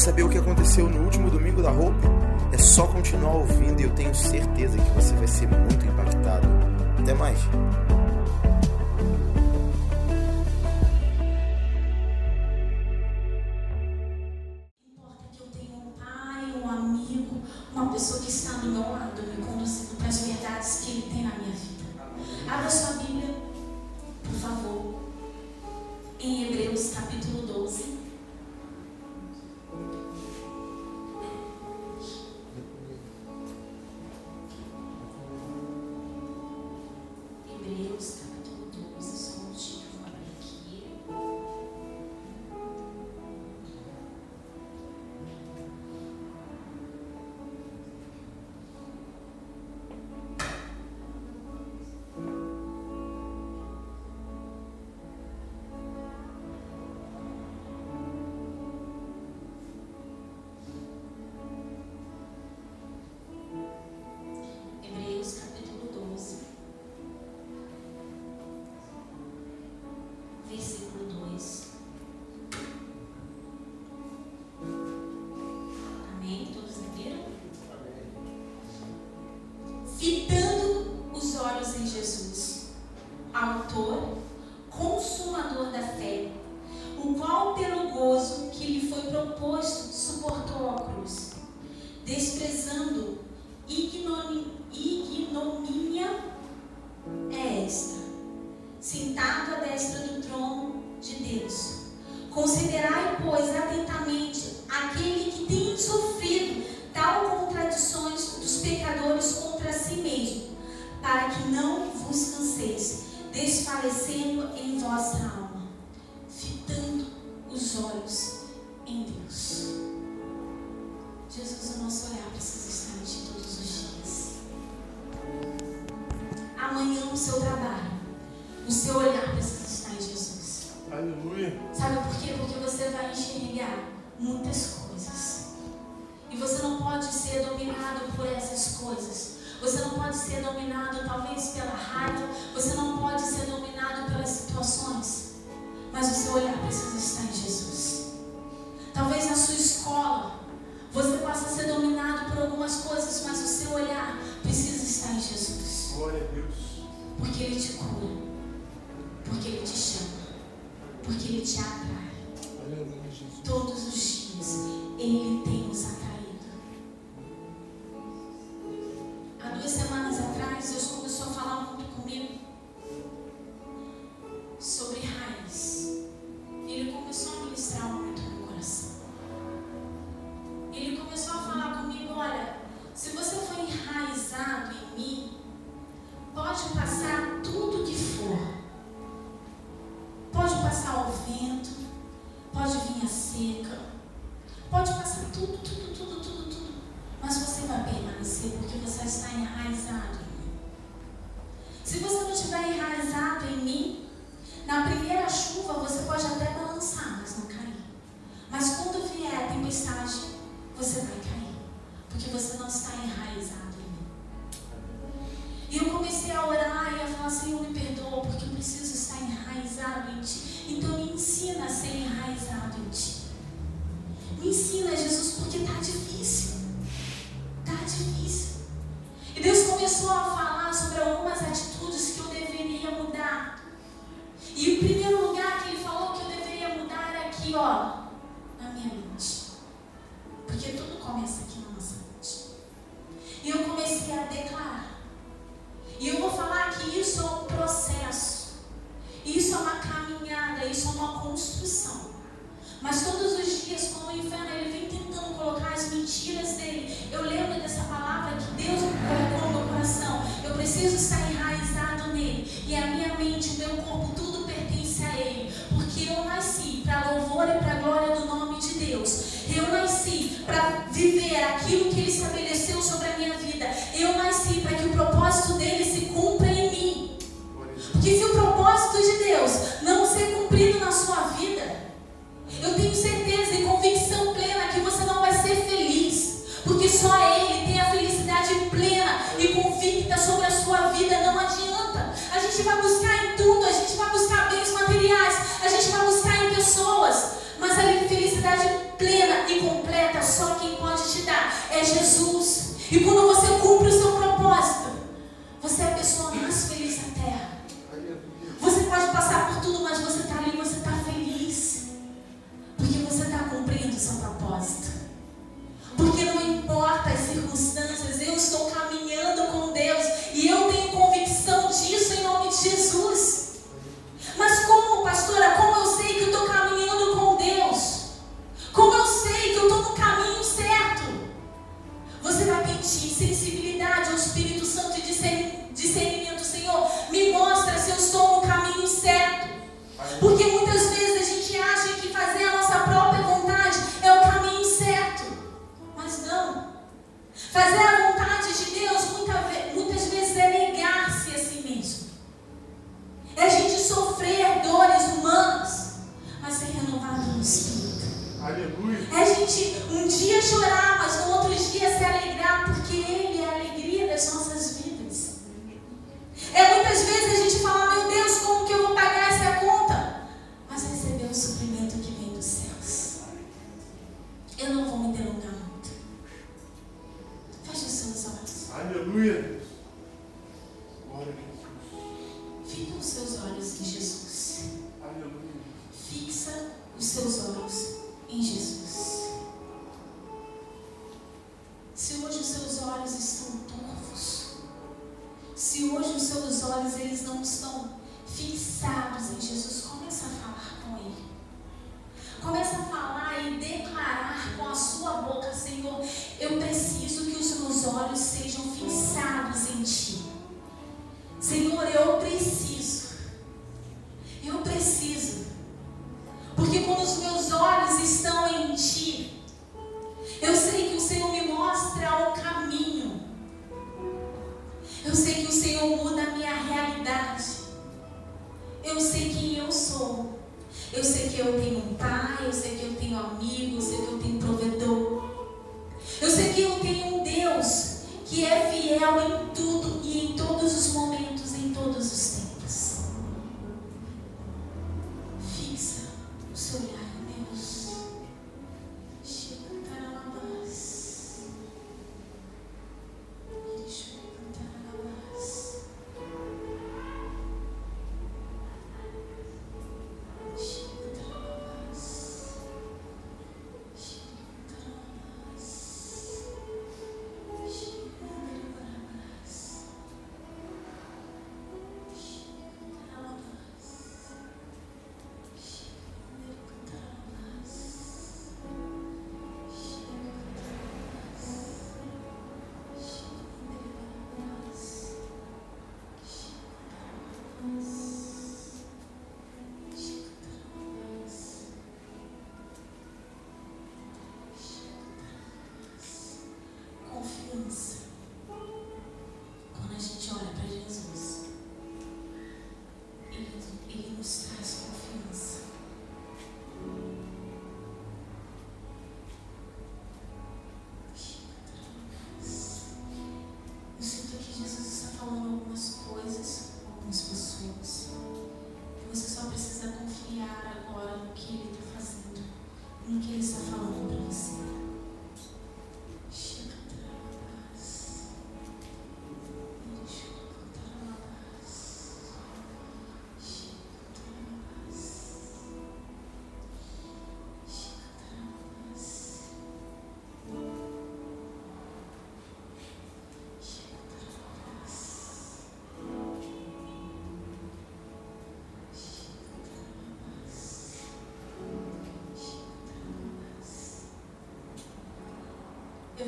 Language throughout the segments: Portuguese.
saber o que aconteceu no último domingo da roupa? É só continuar ouvindo e eu tenho certeza que você vai ser muito impactado. Até mais. Sentado à destra do trono de Deus. Considerai, pois, atentamente aquele que tem sofrido tal contradições dos pecadores contra si mesmo, para que não vos canseis, desfalecendo em vossa alma, fitando os olhos em Deus. Jesus, o nosso olhar precisa estar em Ti todos os dias. Amanhã no seu trabalho, o seu olhar precisa estar em Jesus. Aleluia. Sabe por quê? Porque você vai enxergar muitas coisas. E você não pode ser dominado por essas coisas. Você não pode ser dominado talvez pela raiva. Você não pode ser dominado pelas situações. Mas o seu olhar precisa estar em Jesus. Talvez na sua escola você possa ser dominado por algumas coisas, mas o seu olhar precisa estar em Jesus. Glória a Deus. Porque Ele te cura. Porque Ele te chama. Porque Ele te atrai. Todos os dias Ele tem nos atraído. Você vai cair, porque você não está enraizado em mim. E eu comecei a orar e a falar, Senhor, me perdoa, porque eu preciso estar enraizado em Ti. Então me ensina a ser enraizado em Ti. Me ensina, Jesus, porque está difícil. Está difícil. E Deus começou a falar sobre algumas atitudes que eu deveria mudar. E o primeiro lugar que Ele falou que eu deveria mudar era aqui, ó, viver aquilo que ele estabeleceu Eu sei quem eu sou. Eu sei que eu tenho um pai, eu sei que eu tenho amigos, eu sei que eu tenho provedor. Eu sei que eu tenho um Deus que é fiel em tudo e em todos os momentos, em todos os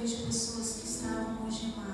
vejo pessoas que estavam algemadas.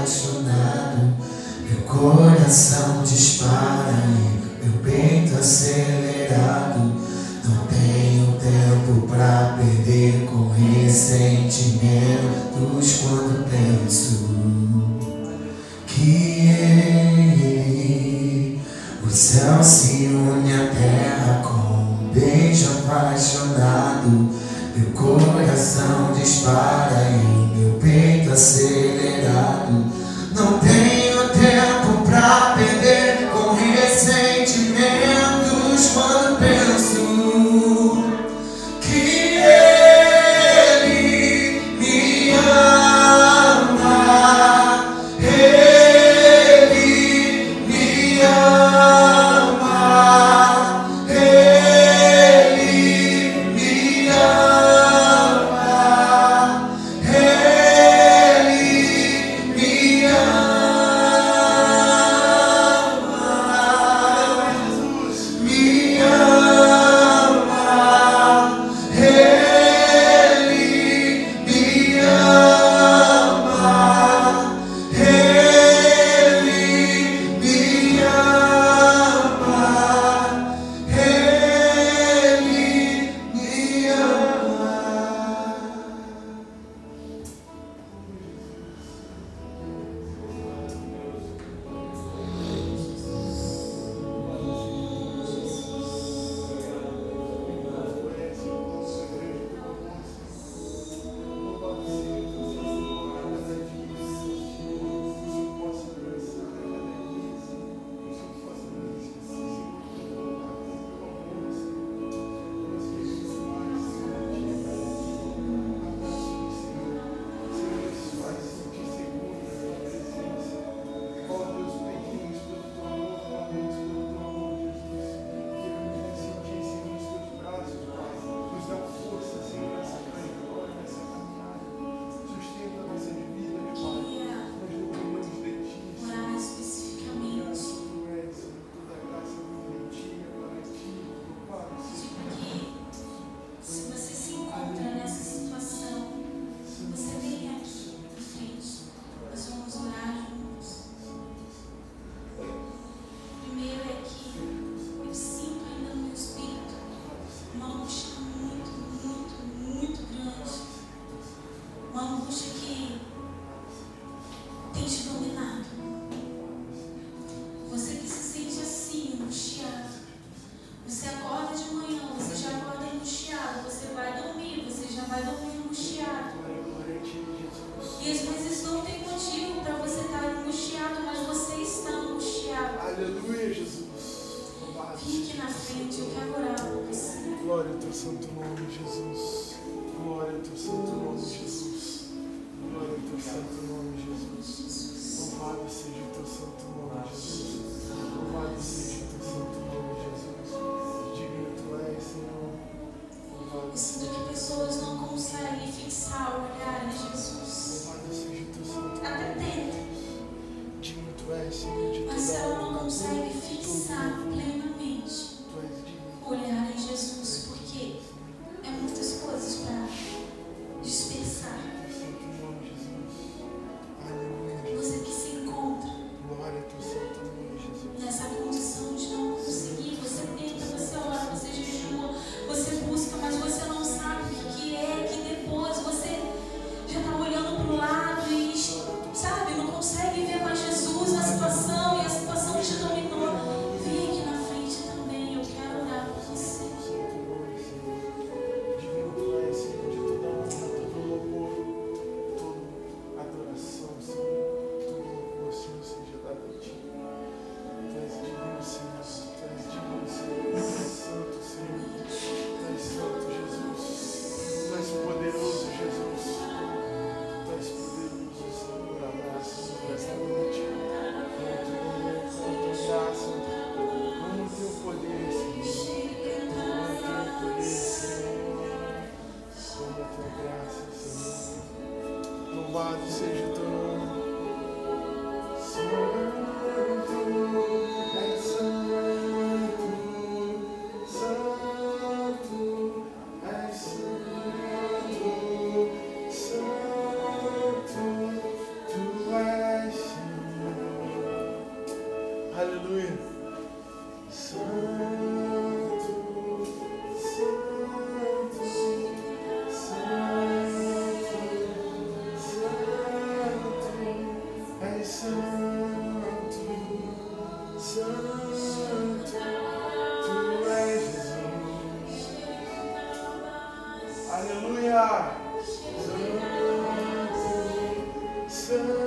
Apaixonado, meu coração So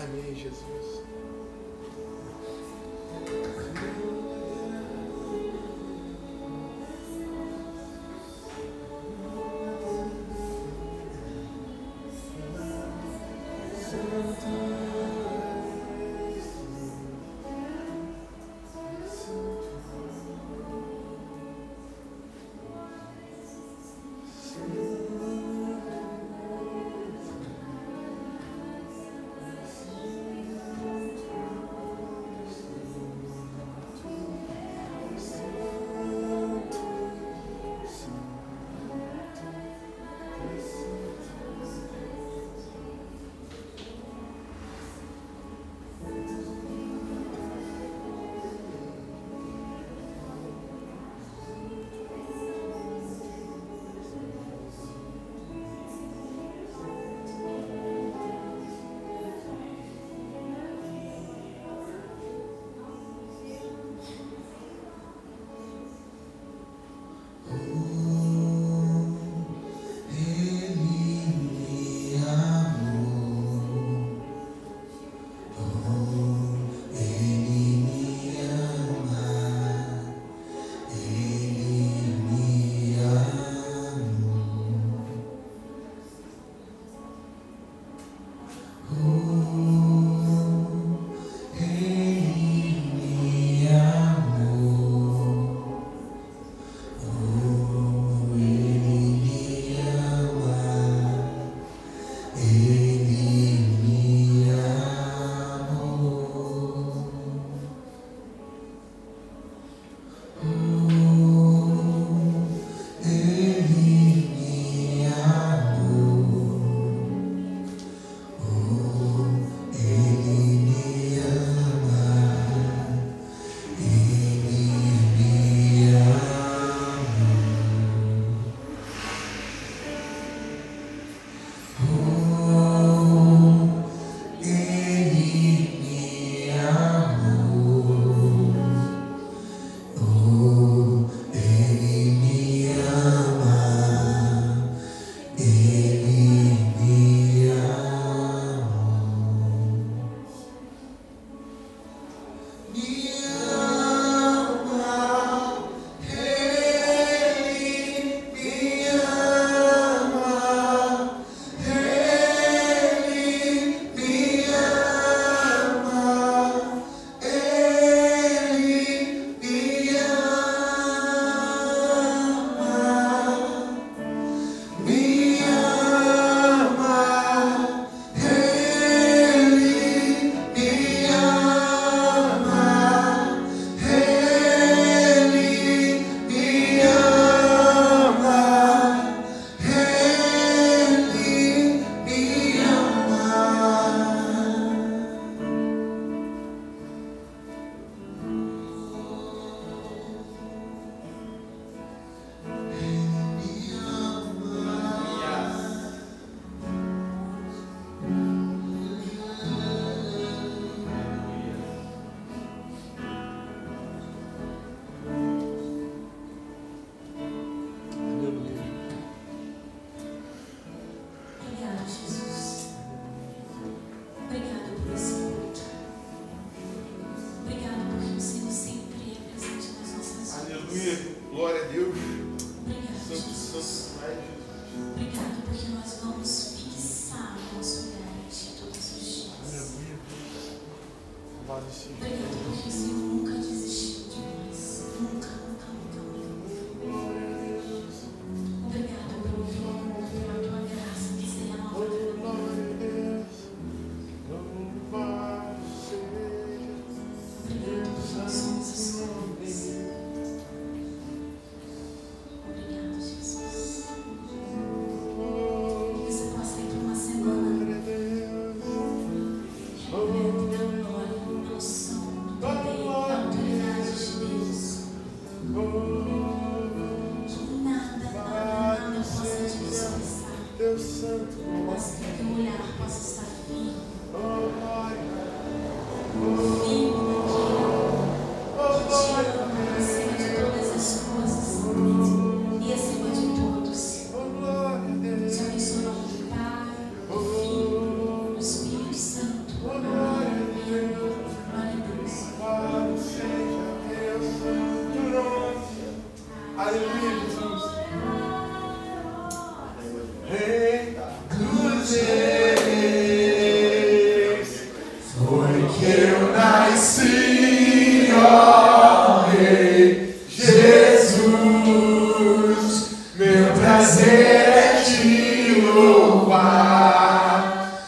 Amém, Jesus.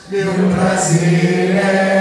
meu prazer é.